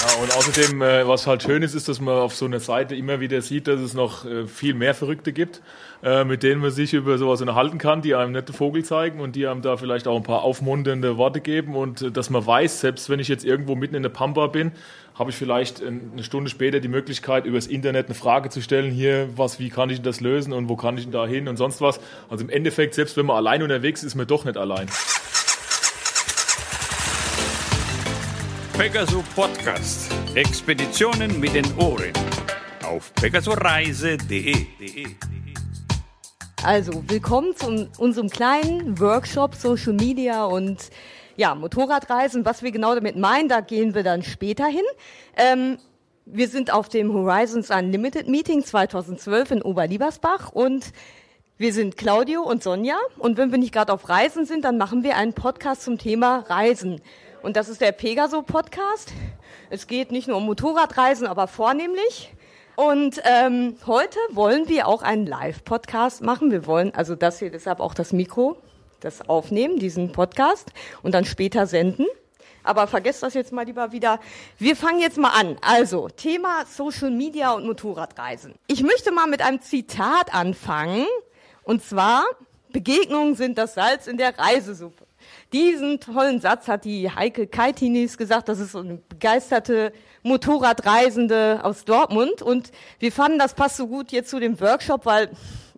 Ja, und außerdem, äh, was halt schön ist, ist, dass man auf so einer Seite immer wieder sieht, dass es noch äh, viel mehr Verrückte gibt, äh, mit denen man sich über sowas unterhalten kann, die einem nette Vogel zeigen und die einem da vielleicht auch ein paar aufmunternde Worte geben und äh, dass man weiß, selbst wenn ich jetzt irgendwo mitten in der Pampa bin, habe ich vielleicht eine Stunde später die Möglichkeit, über das Internet eine Frage zu stellen, hier, was, wie kann ich denn das lösen und wo kann ich denn da hin und sonst was. Also im Endeffekt, selbst wenn man allein unterwegs ist, ist man doch nicht allein. Pegaso Podcast. Expeditionen mit den Ohren. Auf pegasoreise.de. Also, willkommen zu unserem kleinen Workshop Social Media und ja, Motorradreisen. Was wir genau damit meinen, da gehen wir dann später hin. Ähm, wir sind auf dem Horizons Unlimited Meeting 2012 in Oberliebersbach und wir sind Claudio und Sonja und wenn wir nicht gerade auf Reisen sind, dann machen wir einen Podcast zum Thema Reisen. Und das ist der Pegaso Podcast. Es geht nicht nur um Motorradreisen, aber vornehmlich. Und ähm, heute wollen wir auch einen Live-Podcast machen. Wir wollen also das hier deshalb auch das Mikro, das aufnehmen, diesen Podcast und dann später senden. Aber vergesst das jetzt mal lieber wieder. Wir fangen jetzt mal an. Also, Thema Social Media und Motorradreisen. Ich möchte mal mit einem Zitat anfangen. Und zwar, Begegnungen sind das Salz in der Reisesuppe. Diesen tollen Satz hat die Heike Kaitinis gesagt. Das ist so eine begeisterte Motorradreisende aus Dortmund. Und wir fanden, das passt so gut jetzt zu dem Workshop, weil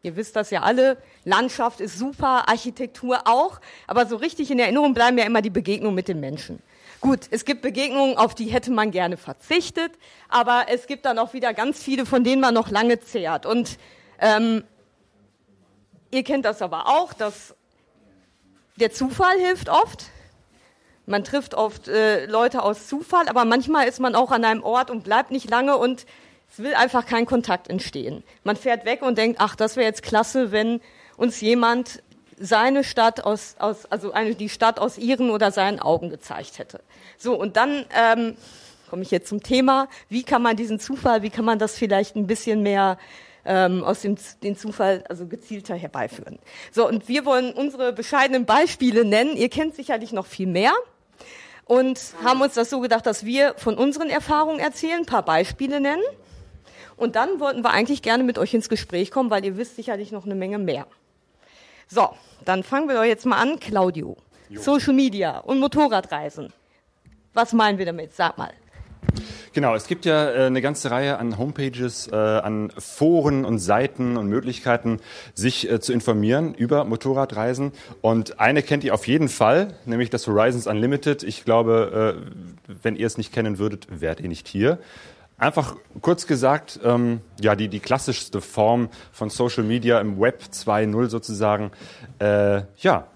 ihr wisst das ja alle, Landschaft ist super, Architektur auch. Aber so richtig in Erinnerung bleiben ja immer die Begegnungen mit den Menschen. Gut, es gibt Begegnungen, auf die hätte man gerne verzichtet, aber es gibt dann auch wieder ganz viele, von denen man noch lange zehrt. Und ähm, ihr kennt das aber auch, dass der Zufall hilft oft. Man trifft oft äh, Leute aus Zufall, aber manchmal ist man auch an einem Ort und bleibt nicht lange und es will einfach kein Kontakt entstehen. Man fährt weg und denkt, ach, das wäre jetzt klasse, wenn uns jemand seine Stadt aus, aus also eine, die Stadt aus ihren oder seinen Augen gezeigt hätte. So, und dann ähm, komme ich jetzt zum Thema, wie kann man diesen Zufall, wie kann man das vielleicht ein bisschen mehr ähm, aus dem den Zufall also gezielter herbeiführen. So, und wir wollen unsere bescheidenen Beispiele nennen. Ihr kennt sicherlich noch viel mehr und haben uns das so gedacht, dass wir von unseren Erfahrungen erzählen, ein paar Beispiele nennen. Und dann wollten wir eigentlich gerne mit euch ins Gespräch kommen, weil ihr wisst sicherlich noch eine Menge mehr. So, dann fangen wir doch jetzt mal an, Claudio. Jo. Social Media und Motorradreisen. Was meinen wir damit? Sag mal. Genau, es gibt ja äh, eine ganze Reihe an Homepages, äh, an Foren und Seiten und Möglichkeiten, sich äh, zu informieren über Motorradreisen. Und eine kennt ihr auf jeden Fall, nämlich das Horizons Unlimited. Ich glaube, wenn ihr es nicht kennen würdet, wärt ihr nicht hier. Einfach kurz gesagt, ähm, ja, die, die klassischste Form von Social Media im Web 2.0 sozusagen. Ja,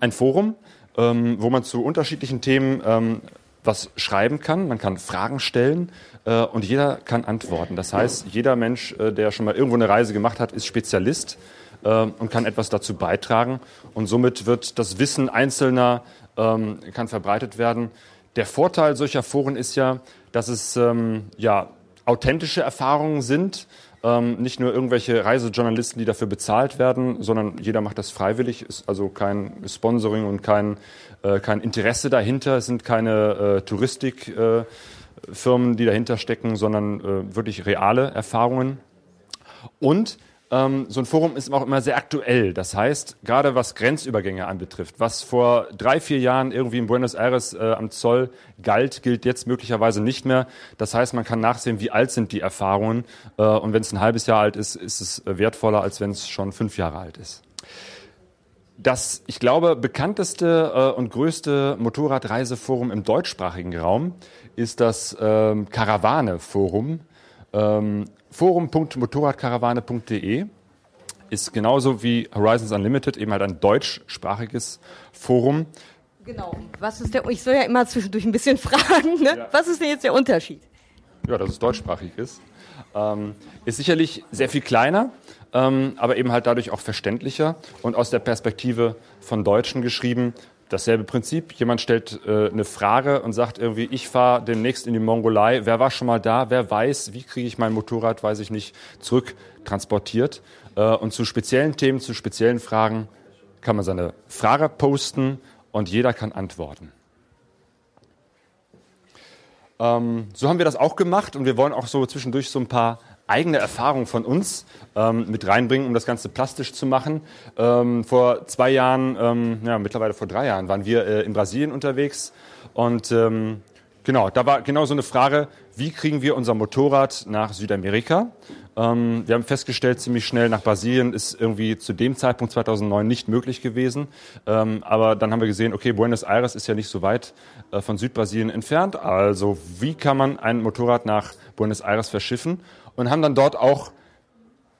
ein Forum, ähm, wo man zu unterschiedlichen Themen ähm, was schreiben kann, man kann Fragen stellen äh, und jeder kann antworten. Das heißt, jeder Mensch, äh, der schon mal irgendwo eine Reise gemacht hat, ist Spezialist äh, und kann etwas dazu beitragen. Und somit wird das Wissen Einzelner ähm, kann verbreitet werden. Der Vorteil solcher Foren ist ja, dass es ähm, ja, authentische Erfahrungen sind. Ähm, nicht nur irgendwelche Reisejournalisten, die dafür bezahlt werden, sondern jeder macht das freiwillig, ist also kein Sponsoring und kein äh, kein Interesse dahinter, es sind keine äh, Touristikfirmen, äh, die dahinter stecken, sondern äh, wirklich reale Erfahrungen. Und ähm, so ein Forum ist auch immer sehr aktuell. Das heißt, gerade was Grenzübergänge anbetrifft, was vor drei, vier Jahren irgendwie in Buenos Aires äh, am Zoll galt, gilt jetzt möglicherweise nicht mehr. Das heißt, man kann nachsehen, wie alt sind die Erfahrungen. Äh, und wenn es ein halbes Jahr alt ist, ist es wertvoller, als wenn es schon fünf Jahre alt ist. Das, ich glaube, bekannteste äh, und größte Motorradreiseforum im deutschsprachigen Raum ist das ähm, Karawane-Forum. Ähm, Forum.motorradkarawane.de ist genauso wie Horizons Unlimited eben halt ein deutschsprachiges Forum. Genau. Was ist der, ich soll ja immer zwischendurch ein bisschen fragen, ne? Ja. Was ist denn jetzt der Unterschied? Ja, dass es deutschsprachig ist. Ähm, ist sicherlich sehr viel kleiner ähm, aber eben halt dadurch auch verständlicher und aus der Perspektive von Deutschen geschrieben. Dasselbe Prinzip. Jemand stellt äh, eine Frage und sagt irgendwie, ich fahre demnächst in die Mongolei. Wer war schon mal da? Wer weiß, wie kriege ich mein Motorrad, weiß ich nicht, zurücktransportiert? Äh, und zu speziellen Themen, zu speziellen Fragen kann man seine Frage posten und jeder kann antworten. Ähm, so haben wir das auch gemacht und wir wollen auch so zwischendurch so ein paar eigene Erfahrungen von uns ähm, mit reinbringen, um das Ganze plastisch zu machen. Ähm, vor zwei Jahren, ähm, ja, mittlerweile vor drei Jahren, waren wir äh, in Brasilien unterwegs und ähm, genau, da war genau so eine Frage, wie kriegen wir unser Motorrad nach Südamerika? Ähm, wir haben festgestellt, ziemlich schnell nach Brasilien ist irgendwie zu dem Zeitpunkt 2009 nicht möglich gewesen. Ähm, aber dann haben wir gesehen, okay, Buenos Aires ist ja nicht so weit äh, von Südbrasilien entfernt. Also wie kann man ein Motorrad nach Buenos Aires verschiffen? Und haben dann dort auch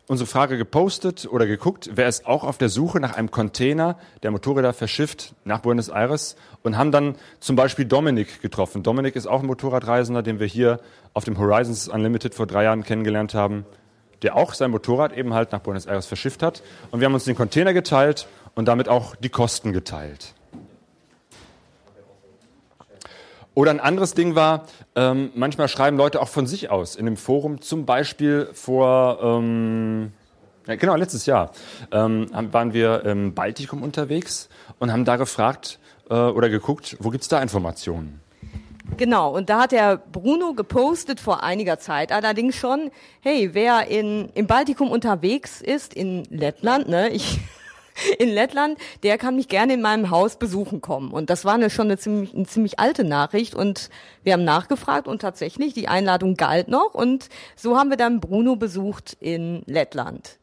unsere Frage gepostet oder geguckt, wer ist auch auf der Suche nach einem Container, der Motorräder verschifft nach Buenos Aires und haben dann zum Beispiel Dominik getroffen. Dominik ist auch ein Motorradreisender, den wir hier auf dem Horizons Unlimited vor drei Jahren kennengelernt haben, der auch sein Motorrad eben halt nach Buenos Aires verschifft hat. Und wir haben uns den Container geteilt und damit auch die Kosten geteilt. Oder ein anderes Ding war, ähm, manchmal schreiben Leute auch von sich aus in dem Forum, zum Beispiel vor, ähm, ja, genau, letztes Jahr ähm, waren wir im Baltikum unterwegs und haben da gefragt äh, oder geguckt, wo gibt's da Informationen? Genau, und da hat der Bruno gepostet vor einiger Zeit allerdings schon, hey, wer in, im Baltikum unterwegs ist, in Lettland, ne, ich in Lettland, der kann mich gerne in meinem Haus besuchen kommen. Und das war eine, schon eine ziemlich, eine ziemlich alte Nachricht und wir haben nachgefragt und tatsächlich, die Einladung galt noch und so haben wir dann Bruno besucht in Lettland.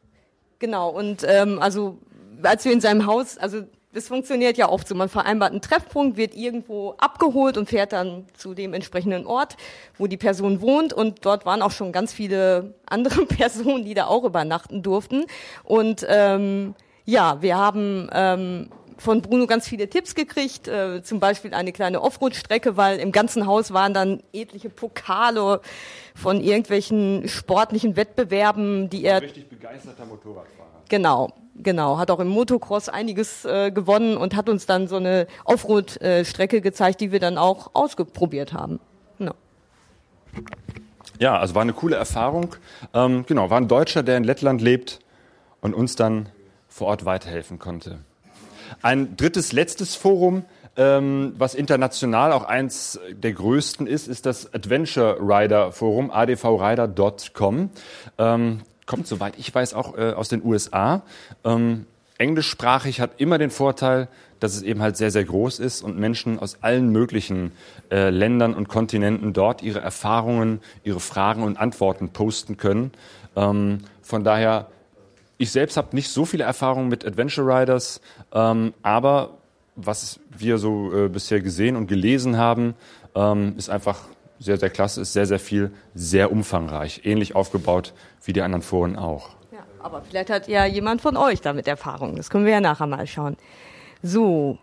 Genau, und ähm, also als wir in seinem Haus, also das funktioniert ja oft so. Man vereinbart einen Treffpunkt, wird irgendwo abgeholt und fährt dann zu dem entsprechenden Ort, wo die Person wohnt. Und dort waren auch schon ganz viele andere Personen, die da auch übernachten durften. Und ähm, ja, wir haben ähm, von Bruno ganz viele Tipps gekriegt, äh, zum Beispiel eine kleine Offroad-Strecke, weil im ganzen Haus waren dann etliche Pokale von irgendwelchen sportlichen Wettbewerben, die er... Richtig begeisterter Motorradfahrer. Genau, genau. Hat auch im Motocross einiges äh, gewonnen und hat uns dann so eine Offroad-Strecke gezeigt, die wir dann auch ausprobiert haben. No. Ja, also war eine coole Erfahrung. Ähm, genau, war ein Deutscher, der in Lettland lebt und uns dann vor Ort weiterhelfen konnte. Ein drittes, letztes Forum, ähm, was international auch eins der größten ist, ist das Adventure Rider Forum, advrider.com. Ähm, kommt, soweit ich weiß, auch äh, aus den USA. Ähm, englischsprachig hat immer den Vorteil, dass es eben halt sehr, sehr groß ist und Menschen aus allen möglichen äh, Ländern und Kontinenten dort ihre Erfahrungen, ihre Fragen und Antworten posten können. Ähm, von daher ich selbst habe nicht so viele Erfahrungen mit Adventure Riders, ähm, aber was wir so äh, bisher gesehen und gelesen haben, ähm, ist einfach sehr, sehr klasse, ist sehr, sehr viel, sehr umfangreich, ähnlich aufgebaut wie die anderen Foren auch. Ja, aber vielleicht hat ja jemand von euch damit Erfahrung. Das können wir ja nachher mal schauen. So,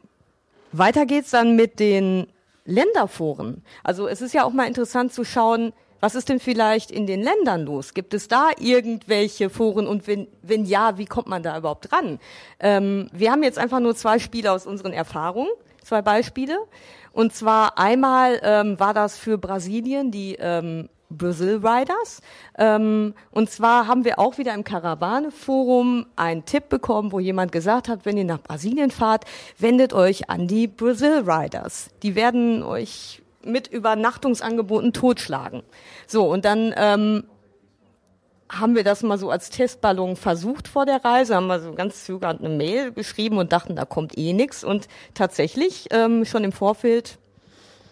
weiter geht's dann mit den Länderforen. Also es ist ja auch mal interessant zu schauen, was ist denn vielleicht in den Ländern los? Gibt es da irgendwelche Foren und wenn, wenn ja, wie kommt man da überhaupt dran? Ähm, wir haben jetzt einfach nur zwei Spiele aus unseren Erfahrungen, zwei Beispiele. Und zwar einmal ähm, war das für Brasilien die ähm, Brazil Riders. Ähm, und zwar haben wir auch wieder im Karawane-Forum einen Tipp bekommen, wo jemand gesagt hat, wenn ihr nach Brasilien fahrt, wendet euch an die Brazil Riders. Die werden euch mit Übernachtungsangeboten totschlagen. So, und dann ähm, haben wir das mal so als Testballon versucht vor der Reise, haben wir so ganz zögernd eine Mail geschrieben und dachten, da kommt eh nix. Und tatsächlich, ähm, schon im Vorfeld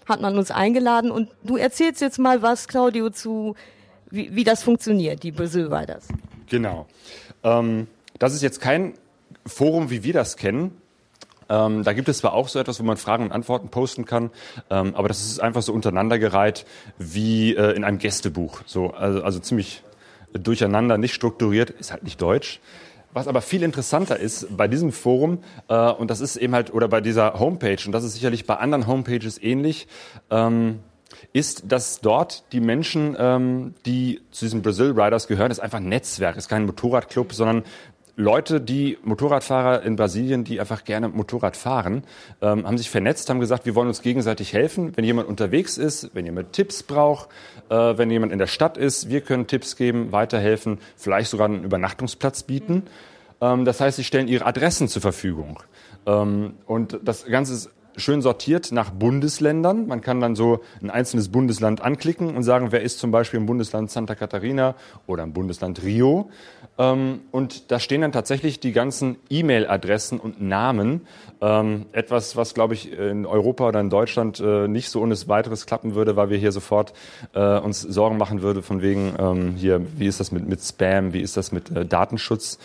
hat man uns eingeladen. Und du erzählst jetzt mal was, Claudio, zu wie, wie das funktioniert, die Brazil Riders. Genau. Ähm, das ist jetzt kein Forum, wie wir das kennen. Ähm, da gibt es zwar auch so etwas, wo man Fragen und Antworten posten kann, ähm, aber das ist einfach so untereinandergereiht wie äh, in einem Gästebuch. So, also, also ziemlich durcheinander, nicht strukturiert, ist halt nicht deutsch. Was aber viel interessanter ist bei diesem Forum, äh, und das ist eben halt, oder bei dieser Homepage, und das ist sicherlich bei anderen Homepages ähnlich, ähm, ist, dass dort die Menschen, ähm, die zu diesen Brazil Riders gehören, ist einfach ein Netzwerk, ist kein Motorradclub, sondern Leute, die Motorradfahrer in Brasilien, die einfach gerne Motorrad fahren, ähm, haben sich vernetzt, haben gesagt, wir wollen uns gegenseitig helfen. Wenn jemand unterwegs ist, wenn jemand Tipps braucht, äh, wenn jemand in der Stadt ist, wir können Tipps geben, weiterhelfen, vielleicht sogar einen Übernachtungsplatz bieten. Ähm, das heißt, sie stellen ihre Adressen zur Verfügung. Ähm, und das Ganze ist schön sortiert nach Bundesländern. Man kann dann so ein einzelnes Bundesland anklicken und sagen, wer ist zum Beispiel im Bundesland Santa Catarina oder im Bundesland Rio. Ähm, und da stehen dann tatsächlich die ganzen E-Mail-Adressen und Namen. Ähm, etwas, was, glaube ich, in Europa oder in Deutschland äh, nicht so ohne weiteres klappen würde, weil wir hier sofort äh, uns Sorgen machen würde von wegen ähm, hier, wie ist das mit, mit Spam, wie ist das mit äh, Datenschutz.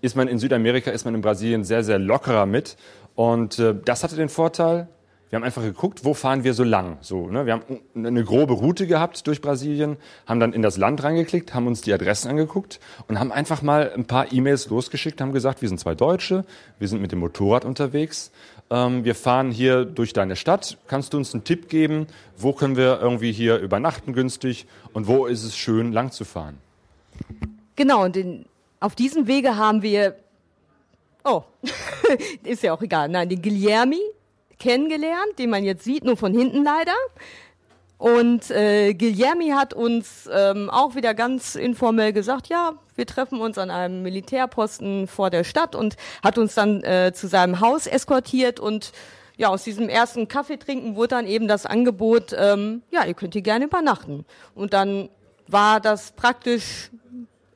Ist man in Südamerika, ist man in Brasilien sehr, sehr lockerer mit. Und äh, das hatte den Vorteil, wir haben einfach geguckt, wo fahren wir so lang. So, ne? Wir haben eine grobe Route gehabt durch Brasilien, haben dann in das Land reingeklickt, haben uns die Adressen angeguckt und haben einfach mal ein paar E-Mails losgeschickt, haben gesagt, wir sind zwei Deutsche, wir sind mit dem Motorrad unterwegs, ähm, wir fahren hier durch deine Stadt, kannst du uns einen Tipp geben, wo können wir irgendwie hier übernachten günstig und wo ist es schön lang zu fahren? Genau, und in, auf diesem Wege haben wir Oh, ist ja auch egal. Nein, den Guilherme kennengelernt, den man jetzt sieht, nur von hinten leider. Und äh, Guilherme hat uns ähm, auch wieder ganz informell gesagt, ja, wir treffen uns an einem Militärposten vor der Stadt und hat uns dann äh, zu seinem Haus eskortiert und ja, aus diesem ersten Kaffee trinken wurde dann eben das Angebot, ähm, ja, ihr könnt hier gerne übernachten. Und dann war das praktisch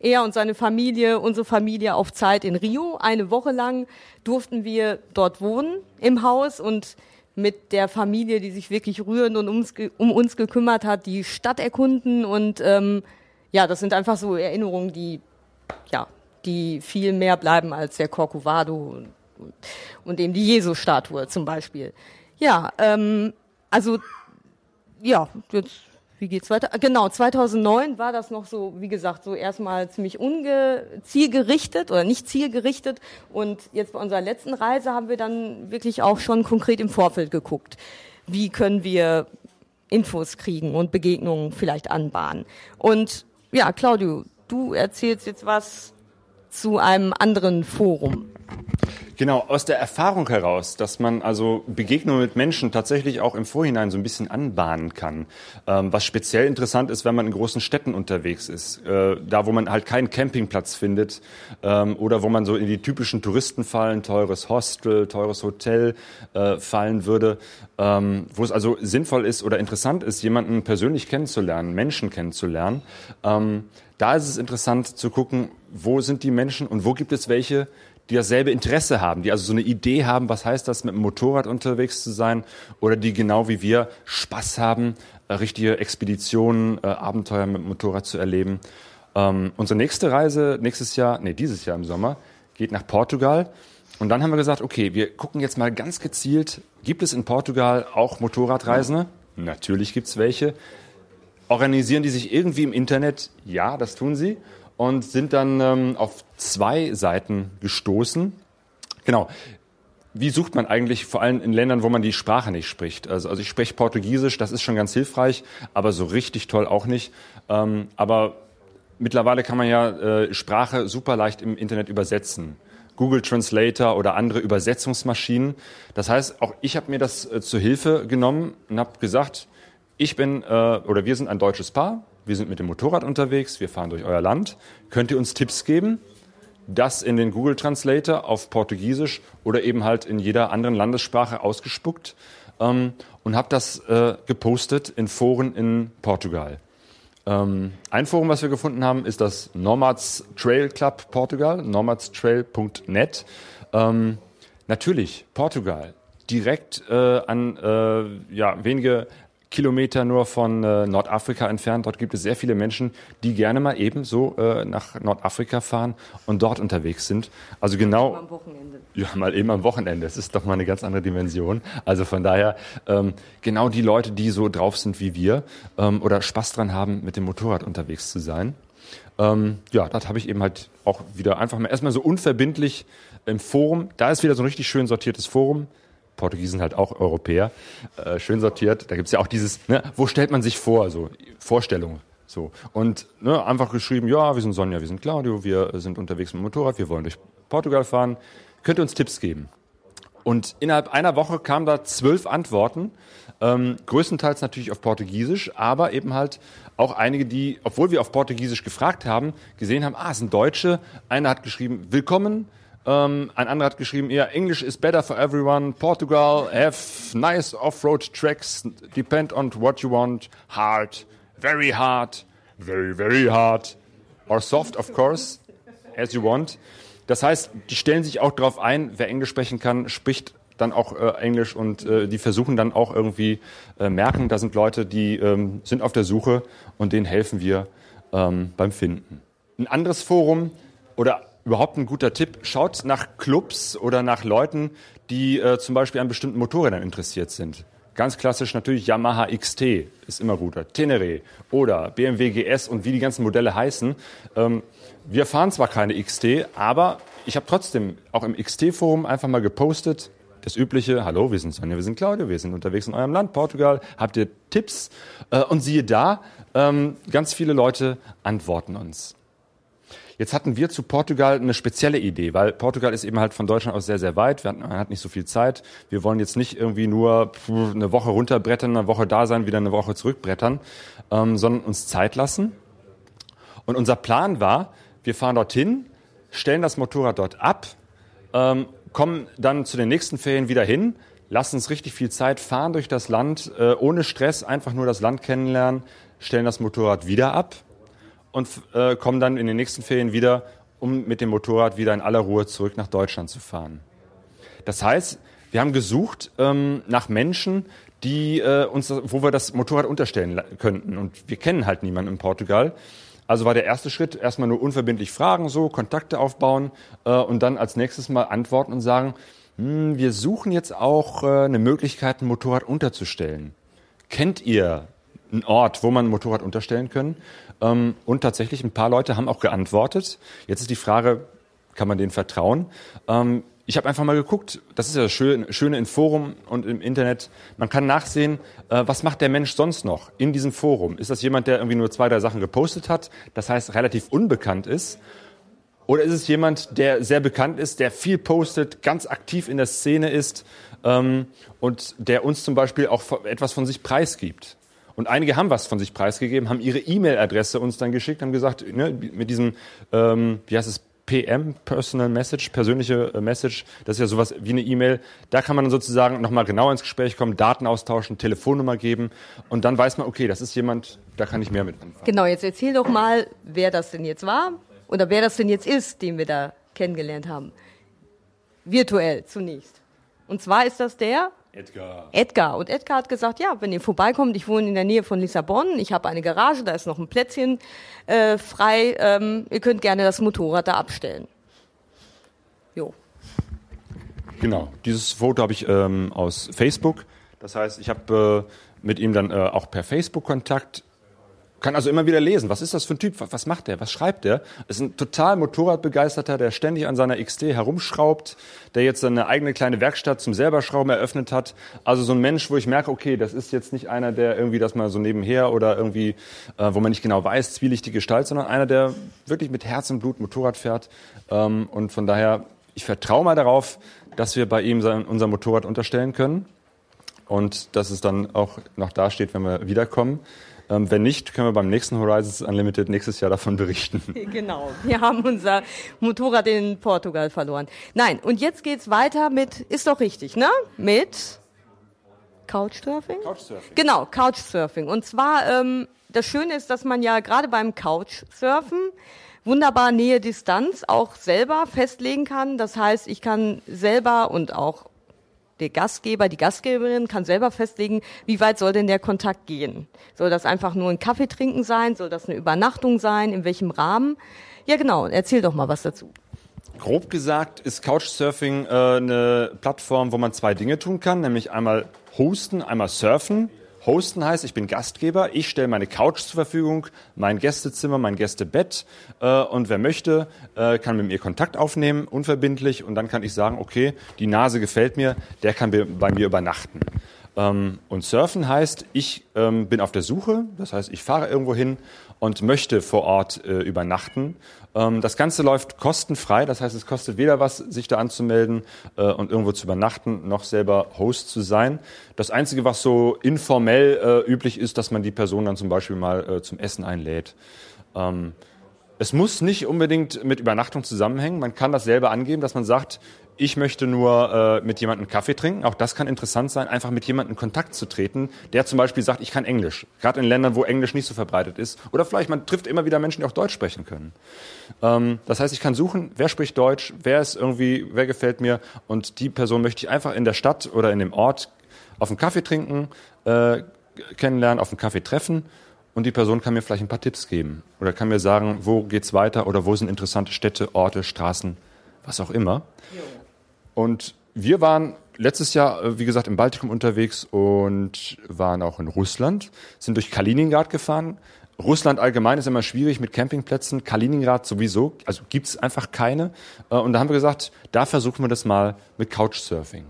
er und seine Familie, unsere Familie auf Zeit in Rio. Eine Woche lang durften wir dort wohnen im Haus und mit der Familie, die sich wirklich rührend und ums, um uns gekümmert hat, die Stadt erkunden und ähm, ja, das sind einfach so Erinnerungen, die ja, die viel mehr bleiben als der Corcovado und, und, und eben die Jesu-Statue zum Beispiel. Ja, ähm, also ja, jetzt wie geht's weiter? Genau, 2009 war das noch so, wie gesagt, so erstmal ziemlich unge zielgerichtet oder nicht zielgerichtet. Und jetzt bei unserer letzten Reise haben wir dann wirklich auch schon konkret im Vorfeld geguckt. Wie können wir Infos kriegen und Begegnungen vielleicht anbahnen? Und ja, Claudio, du erzählst jetzt was zu einem anderen Forum. Genau, aus der Erfahrung heraus, dass man also Begegnungen mit Menschen tatsächlich auch im Vorhinein so ein bisschen anbahnen kann. Ähm, was speziell interessant ist, wenn man in großen Städten unterwegs ist, äh, da wo man halt keinen Campingplatz findet ähm, oder wo man so in die typischen Touristenfallen, teures Hostel, teures Hotel äh, fallen würde, ähm, wo es also sinnvoll ist oder interessant ist, jemanden persönlich kennenzulernen, Menschen kennenzulernen. Ähm, da ist es interessant zu gucken, wo sind die Menschen und wo gibt es welche, die dasselbe Interesse haben, die also so eine Idee haben, was heißt das, mit dem Motorrad unterwegs zu sein, oder die genau wie wir Spaß haben, äh, richtige Expeditionen, äh, Abenteuer mit dem Motorrad zu erleben. Ähm, unsere nächste Reise nächstes Jahr, nee, dieses Jahr im Sommer, geht nach Portugal. Und dann haben wir gesagt, okay, wir gucken jetzt mal ganz gezielt, gibt es in Portugal auch Motorradreisende? Natürlich gibt's welche. Organisieren die sich irgendwie im Internet? Ja, das tun sie und sind dann ähm, auf zwei Seiten gestoßen. Genau. Wie sucht man eigentlich vor allem in Ländern, wo man die Sprache nicht spricht? Also, also ich spreche Portugiesisch, das ist schon ganz hilfreich, aber so richtig toll auch nicht. Ähm, aber mittlerweile kann man ja äh, Sprache super leicht im Internet übersetzen. Google Translator oder andere Übersetzungsmaschinen. Das heißt, auch ich habe mir das äh, zur Hilfe genommen und habe gesagt, ich bin äh, oder wir sind ein deutsches Paar, wir sind mit dem Motorrad unterwegs, wir fahren durch euer Land. Könnt ihr uns Tipps geben? Das in den Google Translator auf Portugiesisch oder eben halt in jeder anderen Landessprache ausgespuckt ähm, und habe das äh, gepostet in Foren in Portugal. Ähm, ein Forum, was wir gefunden haben, ist das Nomads Trail Club Portugal, nomadstrail.net. Ähm, natürlich, Portugal, direkt äh, an äh, ja, wenige Kilometer nur von äh, Nordafrika entfernt. Dort gibt es sehr viele Menschen, die gerne mal eben so äh, nach Nordafrika fahren und dort unterwegs sind. Also genau. Mal am Wochenende. Ja, mal eben am Wochenende. Das ist doch mal eine ganz andere Dimension. Also von daher ähm, genau die Leute, die so drauf sind wie wir ähm, oder Spaß dran haben, mit dem Motorrad unterwegs zu sein. Ähm, ja, das habe ich eben halt auch wieder einfach mal erstmal so unverbindlich im Forum. Da ist wieder so ein richtig schön sortiertes Forum Portugiesen halt auch Europäer, äh, schön sortiert. Da gibt's ja auch dieses, ne, wo stellt man sich vor, so Vorstellungen. So. Und ne, einfach geschrieben, ja, wir sind Sonja, wir sind Claudio, wir sind unterwegs mit dem Motorrad, wir wollen durch Portugal fahren. Könnt ihr uns Tipps geben? Und innerhalb einer Woche kamen da zwölf Antworten, ähm, größtenteils natürlich auf Portugiesisch, aber eben halt auch einige, die, obwohl wir auf Portugiesisch gefragt haben, gesehen haben, ah, es sind Deutsche. Einer hat geschrieben, willkommen, Ähm, ein anderer hat geschrieben, ja, English is better for everyone. Portugal have nice off-road tracks. Depend on what you want. Hard, very hard, very, very hard. Or soft, of course, as you want. Das heißt, die stellen sich auch darauf ein, wer Englisch sprechen kann, spricht dann auch äh, Englisch und äh, die versuchen dann auch irgendwie äh, merken, da sind Leute, die ähm, sind auf der Suche und denen helfen wir ähm, beim Finden. Ein anderes Forum oder überhaupt ein guter Tipp, schaut nach Clubs oder nach Leuten, die äh, zum Beispiel an bestimmten Motorrädern interessiert sind. Ganz klassisch natürlich Yamaha XT ist immer guter, Tenere oder BMW GS und wie die ganzen Modelle heißen. Ähm, wir fahren zwar keine XT, aber ich habe trotzdem auch im XT-Forum einfach mal gepostet, das übliche, hallo, wir sind Sonja, wir sind Claudia, wir sind unterwegs in eurem Land, Portugal, habt ihr Tipps? Äh, und siehe da, ähm, ganz viele Leute antworten uns. Jetzt hatten wir zu Portugal eine spezielle Idee, weil Portugal ist eben halt von Deutschland aus sehr, sehr weit. Hatten, man hat nicht so viel Zeit. Wir wollen jetzt nicht irgendwie nur eine Woche runterbrettern, eine Woche da sein, wieder eine Woche zurückbrettern, ähm, sondern uns Zeit lassen. Und unser Plan war, wir fahren dorthin, stellen das Motorrad dort ab, ähm, kommen dann zu den nächsten Ferien wieder hin, lassen uns richtig viel Zeit, fahren durch das Land, äh, ohne Stress, einfach nur das Land kennenlernen, stellen das Motorrad wieder ab und äh, kommen dann in den nächsten Ferien wieder, um mit dem Motorrad wieder in aller Ruhe zurück nach Deutschland zu fahren. Das heißt, wir haben gesucht ähm, nach Menschen, die äh, uns, wo wir das Motorrad unterstellen könnten. Und wir kennen halt niemanden in Portugal. Also war der erste Schritt erstmal nur unverbindlich fragen, so Kontakte aufbauen äh, und dann als nächstes mal antworten und sagen, hm, wir suchen jetzt auch äh, eine Möglichkeit, ein Motorrad unterzustellen. Kennt ihr einen Ort, wo man ein Motorrad unterstellen können? Ähm, und tatsächlich ein paar Leute haben auch geantwortet. Jetzt ist die Frage, kann man denen vertrauen? Ähm, ich habe einfach mal geguckt, das ist ja das Schöne, Schöne im Forum und im Internet, man kann nachsehen, äh, was macht der Mensch sonst noch in diesem Forum? Ist das jemand, der irgendwie nur zwei, drei Sachen gepostet hat, das heißt relativ unbekannt ist? Oder ist es jemand, der sehr bekannt ist, der viel postet, ganz aktiv in der Szene ist ähm, und der uns zum Beispiel auch etwas von sich preisgibt? Und einige haben was von sich preisgegeben, haben ihre E-Mail-Adresse uns dann geschickt, haben gesagt, ne, mit diesem, ähm, wie heißt es, PM, Personal Message, persönliche äh, Message, das ist ja sowas wie eine E-Mail. Da kann man dann sozusagen nochmal genau ins Gespräch kommen, Daten austauschen, Telefonnummer geben und dann weiß man, okay, das ist jemand, da kann ich mehr mit anfangen. Genau, jetzt erzähl doch mal, wer das denn jetzt war oder wer das denn jetzt ist, den wir da kennengelernt haben. Virtuell zunächst. Und zwar ist das der Edgar. Edgar. Und Edgar hat gesagt, ja, wenn ihr vorbeikommt, ich wohne in der Nähe von Lissabon, ich habe eine Garage, da ist noch ein Plätzchen äh, frei, ähm, ihr könnt gerne das Motorrad da abstellen. Jo. Genau, dieses Foto habe ich ähm, aus Facebook. Das heißt, ich habe äh, mit ihm dann äh, auch per Facebook Kontakt kann also immer wieder lesen, was ist das für ein Typ, was macht der, was schreibt der? Ist ein total Motorradbegeisterter, der ständig an seiner XT herumschraubt, der jetzt seine eigene kleine Werkstatt zum selberschrauben eröffnet hat. Also so ein Mensch, wo ich merke, okay, das ist jetzt nicht einer, der irgendwie das mal so nebenher oder irgendwie, äh, wo man nicht genau weiß, zwielichtige Gestalt, sondern einer, der wirklich mit Herz und Blut Motorrad fährt. Ähm, und von daher, ich vertraue mal darauf, dass wir bei ihm sein, unser Motorrad unterstellen können und dass es dann auch noch dasteht, wenn wir wiederkommen. Ähm, wenn nicht, können wir beim nächsten Horizons Unlimited nächstes Jahr davon berichten. Genau, wir haben unser Motorrad in Portugal verloren. Nein, und jetzt geht's weiter mit, ist doch richtig, ne? Mit Couchsurfing? Couchsurfing. Genau, Couchsurfing. Und zwar, ähm, das Schöne ist, dass man ja gerade beim Couchsurfen wunderbar Nähe Distanz auch selber festlegen kann. Das heißt, ich kann selber und auch der Gastgeber, die Gastgeberin kann selber festlegen, wie weit soll denn der Kontakt gehen. Soll das einfach nur ein Kaffee trinken sein? Soll das eine Übernachtung sein? In welchem Rahmen? Ja, genau. Erzähl doch mal was dazu. Grob gesagt ist Couchsurfing äh, eine Plattform, wo man zwei Dinge tun kann, nämlich einmal hosten, einmal surfen. Hosten heißt, ich bin Gastgeber, ich stelle meine Couch zur Verfügung, mein Gästezimmer, mein Gästebett äh, und wer möchte, äh, kann mit mir Kontakt aufnehmen, unverbindlich und dann kann ich sagen, okay, die Nase gefällt mir, der kann bei mir übernachten. Ähm, und Surfen heißt, ich ähm, bin auf der Suche, das heißt, ich fahre irgendwo hin und möchte vor Ort äh, übernachten. Ähm, das Ganze läuft kostenfrei, das heißt, es kostet weder was, sich da anzumelden äh, und irgendwo zu übernachten, noch selber Host zu sein. Das Einzige, was so informell äh, üblich ist, dass man die Person dann zum Beispiel mal äh, zum Essen einlädt. Ähm, es muss nicht unbedingt mit Übernachtung zusammenhängen. Man kann das selber angeben, dass man sagt, ich möchte nur äh, mit jemandem Kaffee trinken. Auch das kann interessant sein, einfach mit jemandem in Kontakt zu treten, der zum Beispiel sagt, ich kann Englisch. Gerade in Ländern, wo Englisch nicht so verbreitet ist. Oder vielleicht man trifft immer wieder Menschen, die auch Deutsch sprechen können. Ähm, das heißt, ich kann suchen, wer spricht Deutsch, wer ist irgendwie, wer gefällt mir. Und die Person möchte ich einfach in der Stadt oder in dem Ort auf einen Kaffee trinken, äh, kennenlernen, auf einen Kaffee treffen und die Person kann mir vielleicht ein paar Tipps geben oder kann mir sagen, wo geht's weiter oder wo sind interessante Städte, Orte, Straßen, was auch immer. Und wir waren letztes Jahr, äh, wie gesagt, im Baltikum unterwegs und waren auch in Russland, sind durch Kaliningrad gefahren. Russland allgemein ist immer schwierig mit Campingplätzen, Kaliningrad sowieso, also gibt's einfach keine. Äh, und da haben wir gesagt, da versuchen wir das mal mit Couchsurfing.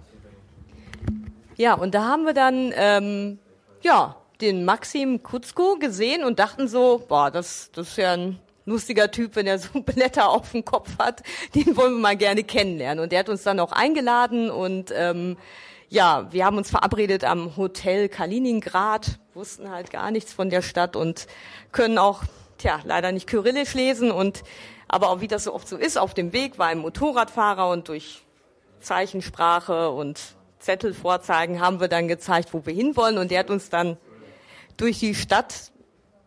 Ja, und da haben wir dann ähm, ja den Maxim Kutzko gesehen und dachten so, boah, das, das ist ja ein lustiger Typ, wenn er so Blätter auf dem Kopf hat. Den wollen wir mal gerne kennenlernen. Und der hat uns dann auch eingeladen und ähm, ja, wir haben uns verabredet am Hotel Kaliningrad, wussten halt gar nichts von der Stadt und können auch, tja, leider nicht Kyrillisch lesen und aber auch wie das so oft so ist, auf dem Weg war ein Motorradfahrer und durch Zeichensprache und Zettel vorzeigen haben wir dann gezeigt, wo wir hinwollen und der hat uns dann durch die Stadt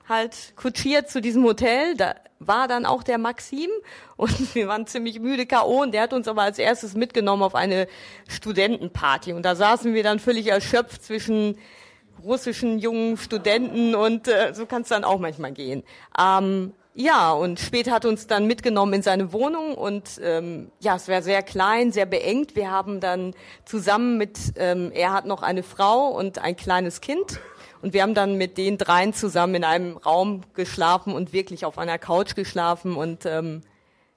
halt kutschiert zu diesem Hotel. Da war dann auch der Maxim und wir waren ziemlich müde K.O. und der hat uns aber als erstes mitgenommen auf eine Studentenparty und da saßen wir dann völlig erschöpft zwischen russischen jungen Studenten und äh, so kann es dann auch manchmal gehen. Ähm, ja, und später hat uns dann mitgenommen in seine Wohnung und ähm, ja, es wäre sehr klein, sehr beengt. Wir haben dann zusammen mit, ähm, er hat noch eine Frau und ein kleines Kind und wir haben dann mit den dreien zusammen in einem Raum geschlafen und wirklich auf einer Couch geschlafen und ähm,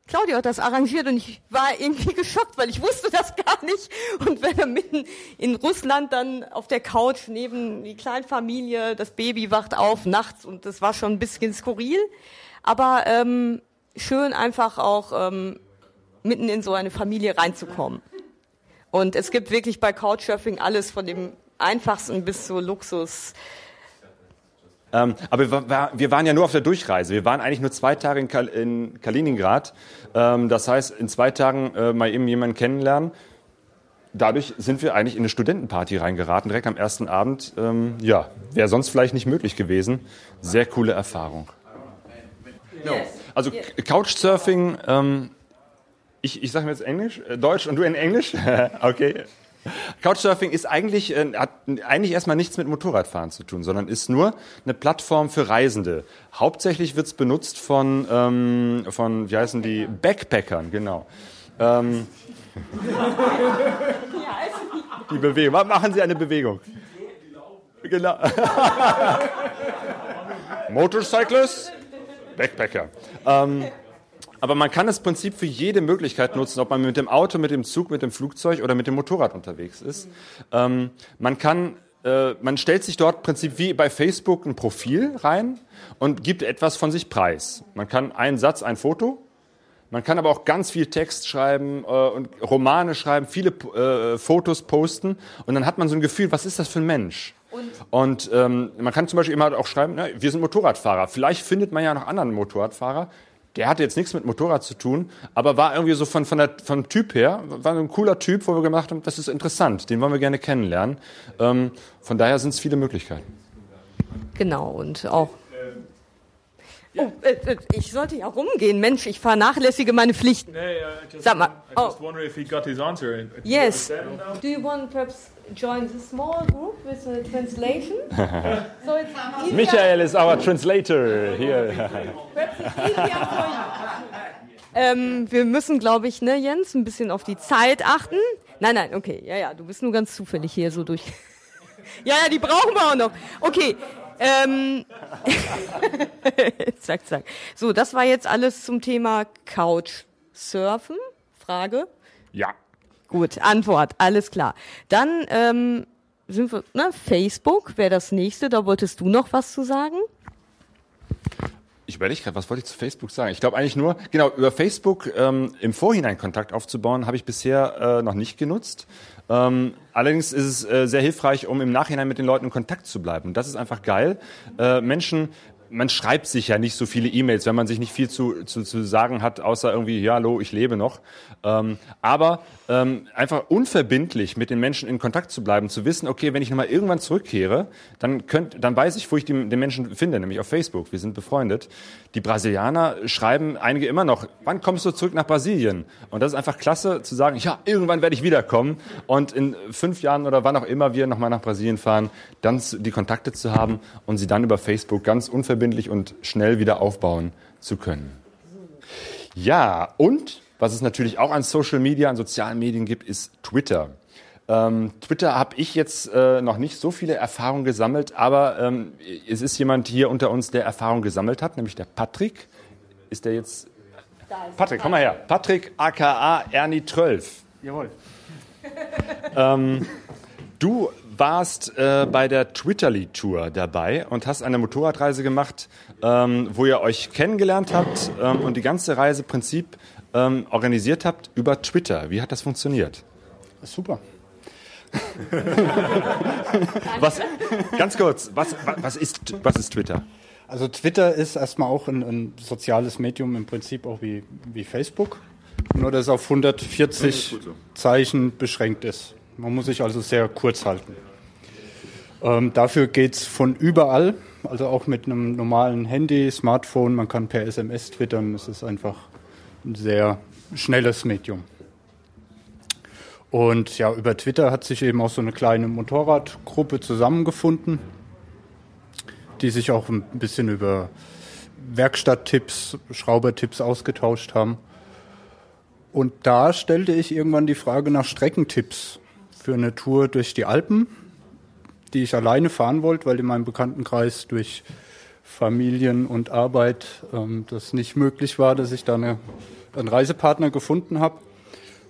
Claudia hat das arrangiert und ich war irgendwie geschockt, weil ich wusste das gar nicht. Und wenn er mitten in Russland dann auf der Couch neben die Kleinfamilie, das Baby wacht auf nachts und das war schon ein bisschen skurril. Aber ähm, schön einfach auch ähm, mitten in so eine Familie reinzukommen. Und es gibt wirklich bei Couchsurfing alles von dem einfachsten bis zu Luxus. Ähm, aber wir, waren ja nur auf der Durchreise. Wir waren eigentlich nur zwei Tage in, Kal in Kaliningrad. Ähm, das heißt, in zwei Tagen äh, mal eben jemanden kennenlernen. Dadurch sind wir eigentlich in eine Studentenparty reingeraten, direkt am ersten Abend. Ähm, ja, wäre sonst vielleicht nicht möglich gewesen. Sehr coole Erfahrung. Also Couchsurfing, ähm, ich, ich sage mir jetzt Englisch, äh, Deutsch und du in Englisch? okay. Couchsurfing ist eigentlich, äh, hat eigentlich erstmal nichts mit Motorradfahren zu tun, sondern ist nur eine Plattform für Reisende. Hauptsächlich wird es benutzt von, ähm, von, wie heißen die, Backpackern, genau. Ähm, die Bewegung. Machen Sie eine Bewegung. Genau. Motorcyclist, Backpacker. Ähm, aber man kann das Prinzip für jede Möglichkeit nutzen, ob man mit dem Auto, mit dem Zug, mit dem Flugzeug oder mit dem Motorrad unterwegs ist. Ähm, man kann äh, man stellt sich dort im Prinzip wie bei Facebook ein Profil rein und gibt etwas von sich preis. Man kann einen Satz, ein Foto. Man kann aber auch ganz viel Text schreiben äh, und Romane schreiben, viele äh, Fotos posten und dann hat man so ein Gefühl, was ist das für ein Mensch? Und, und ähm, man kann zum Beispiel immer auch schreiben, na, wir sind Motorradfahrer. Vielleicht findet man ja noch anderen Motorradfahrer, der hatte jetzt nichts mit Motorrad zu tun, aber war irgendwie so von, von der, vom Typ her, war ein cooler Typ, wo wir gemacht haben, das ist interessant, den wollen wir gerne kennenlernen. Ähm, von daher sind es viele Möglichkeiten. Genau, und auch Oh, äh, äh, ich sollte ja rumgehen. Mensch, ich vernachlässige meine Pflichten. Nee, uh, just, Sag mal. I just oh. wonder if he got his answer. Yes. Do you want perhaps join the small group with a translation? so it's Michael is our translator here. ähm, wir müssen, glaube ich, ne, Jens, ein bisschen auf die Zeit achten. Nein, nein, okay. Ja, ja, du bist nur ganz zufällig hier so durch. ja, ja, die brauchen wir auch noch. Okay. Ähm, zack, zack. So, das war jetzt alles zum Thema Couchsurfen. Frage? Ja. Gut, Antwort, alles klar. Dann ähm, sind wir, ne, Facebook wäre das nächste, da wolltest du noch was zu sagen? Ich überlege gerade, was wollte ich zu Facebook sagen? Ich glaube eigentlich nur, genau, über Facebook ähm, im Vorhinein Kontakt aufzubauen, habe ich bisher äh, noch nicht genutzt. Ähm, allerdings ist es äh, sehr hilfreich, um im Nachhinein mit den Leuten in Kontakt zu bleiben. Und das ist einfach geil. Äh, Menschen man schreibt sich ja nicht so viele E-Mails, wenn man sich nicht viel zu, zu, zu sagen hat, außer irgendwie, ja, hallo, ich lebe noch. Ähm, aber ähm, einfach unverbindlich mit den Menschen in Kontakt zu bleiben, zu wissen, okay, wenn ich nochmal irgendwann zurückkehre, dann, könnt, dann weiß ich, wo ich die, den Menschen finde, nämlich auf Facebook. Wir sind befreundet. Die Brasilianer schreiben einige immer noch, wann kommst du zurück nach Brasilien? Und das ist einfach klasse zu sagen, ja, irgendwann werde ich wiederkommen und in fünf Jahren oder wann auch immer wir nochmal nach Brasilien fahren, dann die Kontakte zu haben und sie dann über Facebook ganz unverbindlich und schnell wieder aufbauen zu können. Ja, und was es natürlich auch an Social Media, an sozialen Medien gibt, ist Twitter. Ähm, Twitter habe ich jetzt äh, noch nicht so viele Erfahrungen gesammelt, aber ähm, es ist jemand hier unter uns, der Erfahrung gesammelt hat, nämlich der Patrick. Ist der jetzt? Patrick, komm mal her. Patrick aka Ernie Trölf. Jawohl. Ähm, du warst äh, bei der Twitterly Tour dabei und hast eine Motorradreise gemacht, ähm, wo ihr euch kennengelernt habt ähm, und die ganze Reiseprinzip ähm, organisiert habt über Twitter. Wie hat das funktioniert? Super. was, ganz kurz, was, was, ist, was ist Twitter? Also Twitter ist erstmal auch ein, ein, soziales Medium im Prinzip auch wie, wie Facebook, nur dass es auf 140 Zeichen beschränkt ist. Man muss sich also sehr kurz halten. Ähm, dafür geht es von überall, also auch mit einem normalen Handy, Smartphone, man kann per SMS twittern, es ist einfach ein sehr schnelles Medium. Und ja, über Twitter hat sich eben auch so eine kleine Motorradgruppe zusammengefunden, die sich auch ein bisschen über Werkstatttipps, Schraubertipps ausgetauscht haben. Und da stellte ich irgendwann die Frage nach Streckentipps für eine Tour durch die Alpen, die ich alleine fahren wollte, weil in meinem Bekanntenkreis durch Familien und Arbeit ähm, das nicht möglich war, dass ich da eine, einen Reisepartner gefunden habe.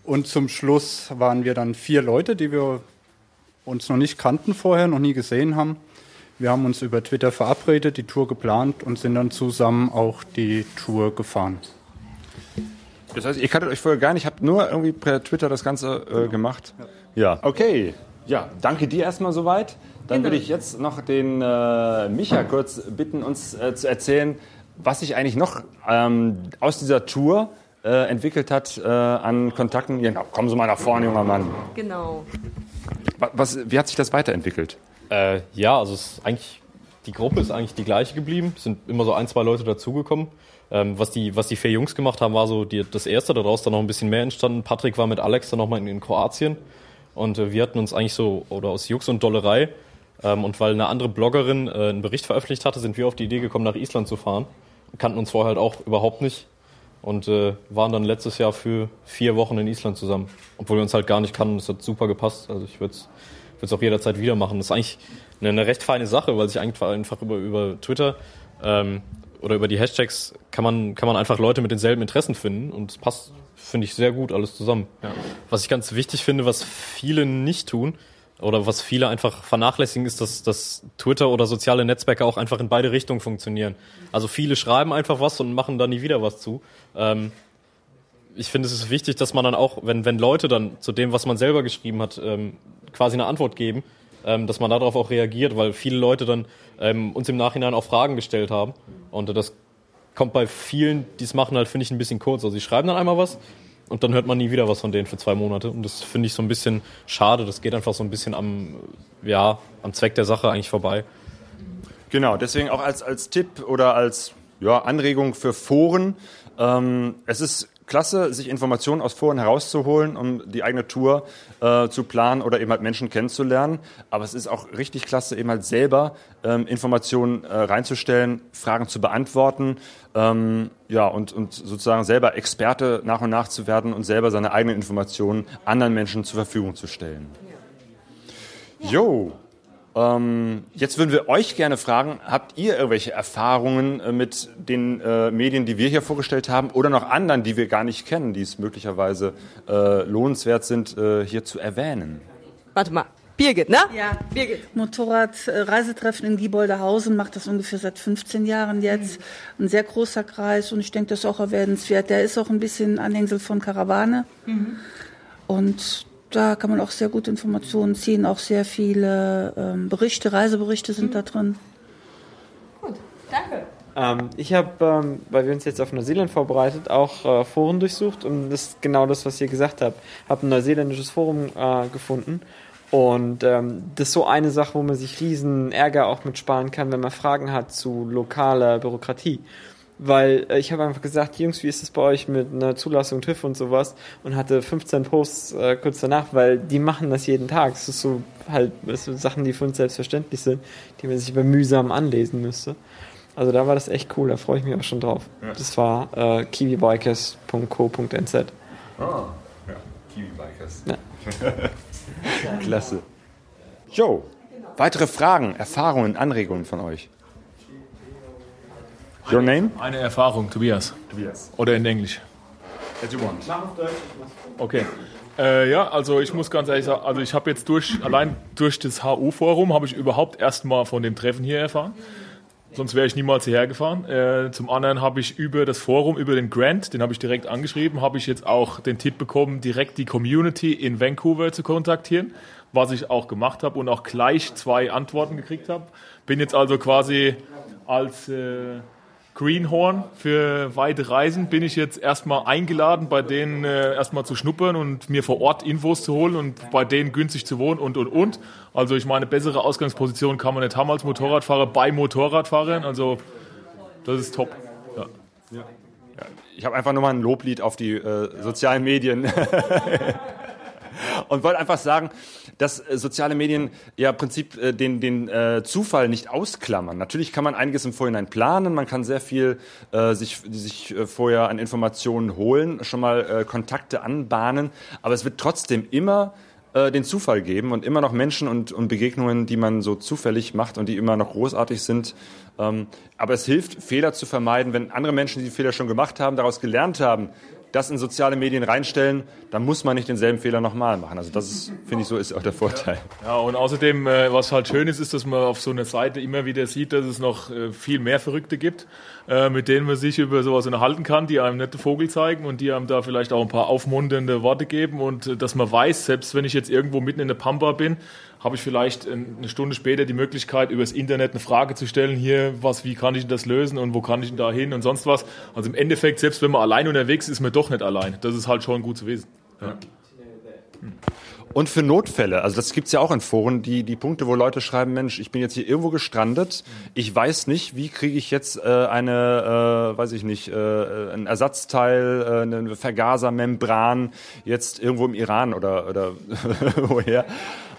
Und zum Schluss waren wir dann vier Leute, die wir uns noch nicht kannten vorher, noch nie gesehen haben. Wir haben uns über Twitter verabredet, die Tour geplant und sind dann zusammen auch die Tour gefahren. Das heißt, ihr kanntet euch vorher gar nicht, habt nur irgendwie per Twitter das Ganze äh, gemacht? Ja. Okay. Ja, danke dir erstmal soweit. Dann genau. würde ich jetzt noch den äh, Micha kurz bitten, uns äh, zu erzählen, was sich eigentlich noch ähm, aus dieser Tour äh, entwickelt hat äh, an Kontakten. Genau, kommen Sie mal nach vorne, junger Mann. Genau. Was, wie hat sich das weiterentwickelt? Äh, ja, also eigentlich, die Gruppe ist eigentlich die gleiche geblieben. Es sind immer so ein, zwei Leute dazugekommen. Ähm, was, die, was die vier Jungs gemacht haben, war so die, das erste, daraus dann noch ein bisschen mehr entstanden. Patrick war mit Alex dann nochmal in, in Kroatien. Und äh, wir hatten uns eigentlich so, oder aus Jux und Dollerei, ähm, und weil eine andere Bloggerin äh, einen Bericht veröffentlicht hatte, sind wir auf die Idee gekommen, nach Island zu fahren. Kannten uns vorher halt auch überhaupt nicht und äh, waren dann letztes Jahr für vier Wochen in Island zusammen. Obwohl wir uns halt gar nicht kannten. Das hat super gepasst. Also ich würde es auch jederzeit wieder machen. Das ist eigentlich eine, eine, recht feine Sache, weil sich einfach, einfach über, über Twitter ähm, oder über die Hashtags kann man, kann man einfach Leute mit denselben Interessen finden und es passt, finde ich, sehr gut alles zusammen. Ja. Was ich ganz wichtig finde, was viele nicht tun, oder was viele einfach vernachlässigen, ist, dass, dass Twitter oder soziale Netzwerke auch einfach in beide Richtungen funktionieren. Also viele schreiben einfach was und machen da nie wieder was zu. Ähm, ich finde, es ist wichtig, dass man dann auch, wenn, wenn Leute dann zu dem, was man selber geschrieben hat, ähm, quasi eine Antwort geben, ähm, dass man darauf auch reagiert, weil viele Leute dann ähm, uns im Nachhinein auch Fragen gestellt haben. Und das kommt bei vielen, die es machen, halt, finde ich, ein bisschen kurz. Also sie schreiben dann einmal was und dann hört man nie wieder was von denen für zwei Monate. Und das finde ich so ein bisschen schade. Das geht einfach so ein bisschen am, ja, am Zweck der Sache eigentlich vorbei. Genau, deswegen auch als, als Tipp oder als ja, Anregung für Foren. Ähm, es ist klasse, sich Informationen aus Foren herauszuholen, um die eigene Tour äh, zu planen oder eben halt Menschen kennenzulernen. Aber es ist auch richtig klasse, eben halt selber ähm, Informationen äh, reinzustellen, Fragen zu beantworten, ähm, ja, und, und sozusagen selber Experte nach und nach zu werden und selber seine eigenen Informationen anderen Menschen zur Verfügung zu stellen. Jo. Ähm, jetzt würden wir euch gerne fragen, habt ihr irgendwelche Erfahrungen äh, mit den äh, Medien, die wir hier vorgestellt haben oder noch anderen, die wir gar nicht kennen, die es möglicherweise äh, lohnenswert sind, äh, hier zu erwähnen? Warte mal. Birgit, ne? Ja, Birgit. Motorrad-Reisetreffen in Gieboldehausen macht das ungefähr seit 15 Jahren jetzt. Mhm. Ein sehr großer Kreis und ich denke, das ist auch erwähnenswert. Der ist auch ein bisschen Anhängsel von Karawane. Mhm. Und da kann man auch sehr gute Informationen ziehen, auch sehr viele ähm, Berichte, Reiseberichte sind mhm. da drin. Gut, danke. Ähm, ich habe, ähm, weil wir uns jetzt auf Neuseeland vorbereitet, auch äh, Foren durchsucht und das ist genau das, was ihr gesagt habt. Habe ein neuseeländisches Forum äh, gefunden und ähm, das ist so eine Sache, wo man sich riesen Ärger auch mit sparen kann, wenn man Fragen hat zu lokaler Bürokratie. Weil äh, ich habe einfach gesagt, Jungs, wie ist es bei euch mit einer Zulassung TÜV und sowas? Und hatte 15 Posts äh, kurz danach, weil die machen das jeden Tag. Es ist so halt das sind Sachen, die für uns selbstverständlich sind, die man sich aber mühsam anlesen müsste. Also da war das echt cool, da freue ich mich auch schon drauf. Ja. Das war äh, kiwibikers.co.nz. Ah, ja, Kiwi Bikers. Ja. Klasse. Jo, weitere Fragen, Erfahrungen, Anregungen von euch? Your name? Eine Erfahrung, Tobias. Tobias. Oder in Englisch. As you want. Okay. Äh, ja, also ich muss ganz ehrlich sagen, also ich habe jetzt durch, allein durch das HU-Forum habe ich überhaupt erstmal von dem Treffen hier erfahren. Sonst wäre ich niemals hierher gefahren. Äh, zum anderen habe ich über das Forum, über den Grant, den habe ich direkt angeschrieben, habe ich jetzt auch den Tipp bekommen, direkt die Community in Vancouver zu kontaktieren, was ich auch gemacht habe und auch gleich zwei Antworten gekriegt habe. Bin jetzt also quasi als äh, Greenhorn für weite Reisen bin ich jetzt erstmal eingeladen, bei denen äh, erstmal zu schnuppern und mir vor Ort Infos zu holen und bei denen günstig zu wohnen und und und. Also ich meine, bessere Ausgangsposition kann man nicht haben als Motorradfahrer bei Motorradfahrern. Also das ist top. Ja. Ich habe einfach nur mal ein Loblied auf die äh, sozialen Medien. Und wollte einfach sagen, dass äh, soziale Medien ja im Prinzip äh, den, den äh, Zufall nicht ausklammern. Natürlich kann man einiges im Vorhinein planen, man kann sehr viel äh, sich, sich vorher an Informationen holen, schon mal äh, Kontakte anbahnen, aber es wird trotzdem immer den Zufall geben und immer noch Menschen und, und Begegnungen, die man so zufällig macht und die immer noch großartig sind. Ähm, aber es hilft, Fehler zu vermeiden, wenn andere Menschen, die Fehler schon gemacht haben, daraus gelernt haben, das in soziale Medien reinstellen, dann muss man nicht denselben Fehler nochmal machen. Also das finde ich, so ist auch der Vorteil. Ja, und außerdem, äh, was halt schön ist, ist, dass man auf so einer Seite immer wieder sieht, dass es noch äh, viel mehr Verrückte gibt, äh, mit denen man sich über sowas unterhalten kann, die einem nette Vogel zeigen und die einem da vielleicht auch ein paar aufmunternde Worte geben und dass man weiß, selbst wenn ich jetzt irgendwo mitten in der Pampa bin, habe ich vielleicht eine Stunde später die Möglichkeit, über das Internet eine Frage zu stellen, hier, was, wie kann ich denn das lösen und wo kann ich denn da hin und sonst was. Also im Endeffekt, selbst wenn man allein unterwegs ist, ist man doch nicht allein. Das ist halt schon gut zu wissen. Ja. Und für Notfälle, also das gibt's ja auch in Foren, die, die Punkte, wo Leute schreiben, Mensch, ich bin jetzt hier irgendwo gestrandet, ich weiß nicht, wie kriege ich jetzt äh, eine, äh, weiß ich nicht, äh, ein Ersatzteil, äh, eine Vergasermembran jetzt irgendwo im Iran oder, oder woher.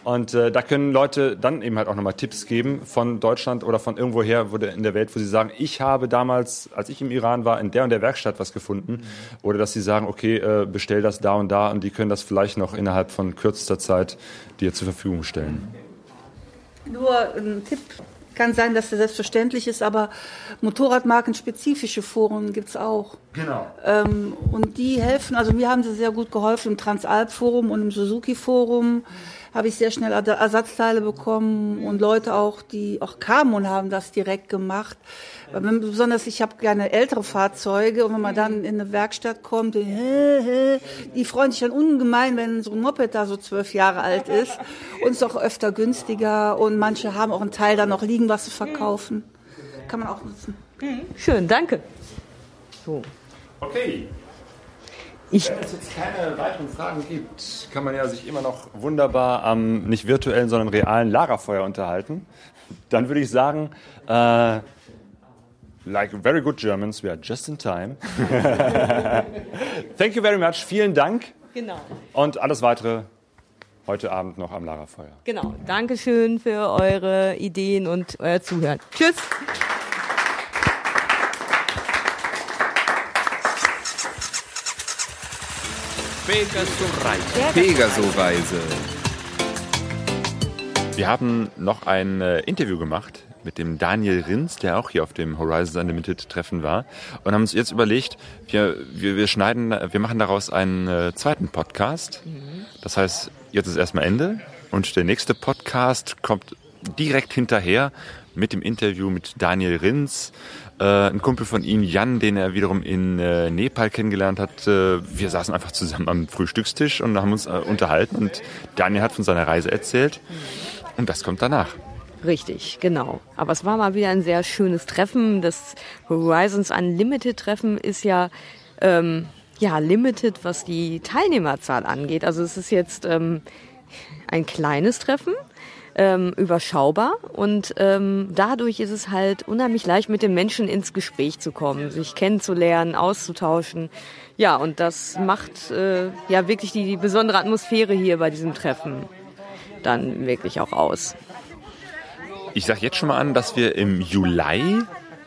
Und äh, da können Leute dann eben halt auch nochmal Tipps geben von Deutschland oder von irgendwoher wo der, in der Welt, wo sie sagen, ich habe damals, als ich im Iran war, in der und der Werkstatt was gefunden. Oder dass sie sagen, okay, äh, bestell das da und da und die können das vielleicht noch innerhalb von kürzester Zeit dir zur Verfügung stellen. Nur ein Tipp. Kann sein, dass der selbstverständlich ist, aber Motorradmarkenspezifische Foren gibt's auch. Genau. Ähm, und die helfen, also mir haben sie sehr gut geholfen im Transalp-Forum und im Suzuki-Forum habe ich sehr schnell Ersa- Ersatzteile bekommen und Leute auch, die auch kamen und haben das direkt gemacht. Wenn, besonders ich habe gerne ältere Fahrzeuge und wenn man dann in eine Werkstatt kommt, die, die freuen sich dann ungemein, wenn so ein Moped da so zwölf Jahre alt ist und ist auch öfter günstiger und manche haben auch einen Teil da noch liegen, was sie verkaufen. Kann man auch nutzen. Schön, danke. So. Okay. Ich, Wenn es jetzt keine weiteren Fragen gibt, kann man ja sich immer noch wunderbar am nicht virtuellen, sondern realen Lagerfeuer unterhalten. Dann würde ich sagen, äh, like very good Germans, we are just in time. Thank you very much, vielen Dank genau, und alles weitere heute Abend noch am Lagerfeuer. genau. Dankeschön für eure Ideen und euer Zuhören. Tschüss. Pegaso Reise. Pegaso-Reise. Wir haben noch ein äh, Interview gemacht mit dem Daniel Rins, der auch hier auf dem Horizons Unlimited Treffen war und haben uns jetzt überlegt, wir, wir, wir schneiden, wir machen daraus einen äh, zweiten Podcast. Das heißt, jetzt ist erstmal Ende und der nächste Podcast kommt direkt hinterher mit dem Interview mit Daniel Rins, äh, ein Kumpel von ihm, Jan, den er wiederum in äh, Nepal kennengelernt hat. Äh, wir saßen einfach zusammen am Frühstückstisch und haben uns äh, unterhalten und Daniel hat von seiner Reise erzählt und das kommt danach. Richtig, genau. Aber es war mal wieder ein sehr schönes Treffen. Das Horizons Unlimited Treffen ist ja, ähm, ja limited, was die Teilnehmerzahl angeht. Also es ist jetzt ähm, ein kleines Treffen, ähm, überschaubar und ähm, dadurch ist es halt unheimlich leicht, mit den Menschen ins Gespräch zu kommen, sich kennenzulernen, auszutauschen. Ja, und das macht äh, ja wirklich die, die besondere Atmosphäre hier bei diesem Treffen dann wirklich auch aus. Ich sage jetzt schon mal an, dass wir im Juli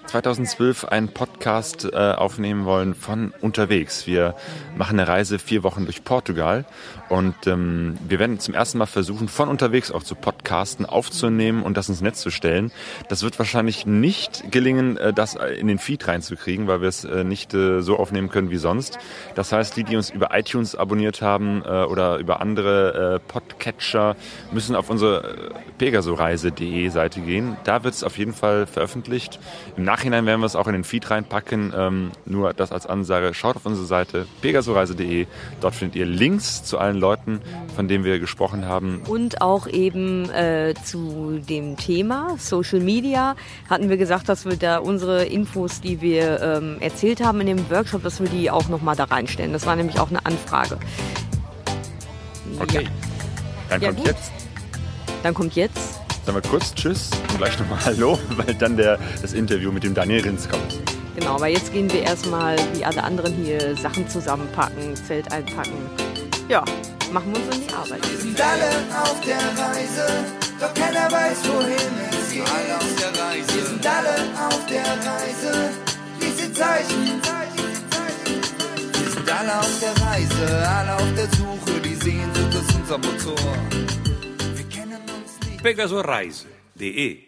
2012 einen Podcast äh, aufnehmen wollen von unterwegs. Wir machen eine Reise vier Wochen durch Portugal und ähm, wir werden zum ersten Mal versuchen, von unterwegs auch zu podcasten, aufzunehmen und das ins Netz zu stellen. Das wird wahrscheinlich nicht gelingen, äh, das in den Feed reinzukriegen, weil wir es äh, nicht äh, so aufnehmen können wie sonst. Das heißt, die, die uns über iTunes abonniert haben äh, oder über andere äh, Podcatcher, müssen auf unsere äh, pegasoreise.de Seite gehen. Da wird es auf jeden Fall veröffentlicht. Im Nachhinein werden wir es auch in den Feed reinpacken. Ähm, nur das als Ansage. Schaut auf unsere Seite pegasoreise.de. Dort findet ihr Links zu allen Leuten, von denen wir gesprochen haben. Und auch eben äh, zu dem Thema Social Media hatten wir gesagt, dass wir da unsere Infos, die wir ähm, erzählt haben in dem Workshop, dass wir die auch nochmal da reinstellen. Das war nämlich auch eine Anfrage. Okay. Ja. Dann Ja, kommt gut. jetzt, Dann kommt jetzt, sagen wir kurz Tschüss und gleich nochmal Hallo, weil dann der, das Interview mit dem Daniel Rins kommt. genau, aber jetzt gehen wir erstmal wie alle anderen hier Sachen zusammenpacken, Zelt einpacken. Ja, machen wir uns an die Arbeit. sind alle auf der Reise, doch keiner weiß, wohin es geht. Alle auf der Reise. Wir sind alle auf der Reise, diese Zeichen. Wir sind alle auf der Reise, alle auf der Suche, die Sehnsucht ist unser Motor. Wir kennen uns nicht. Pegasoreise.de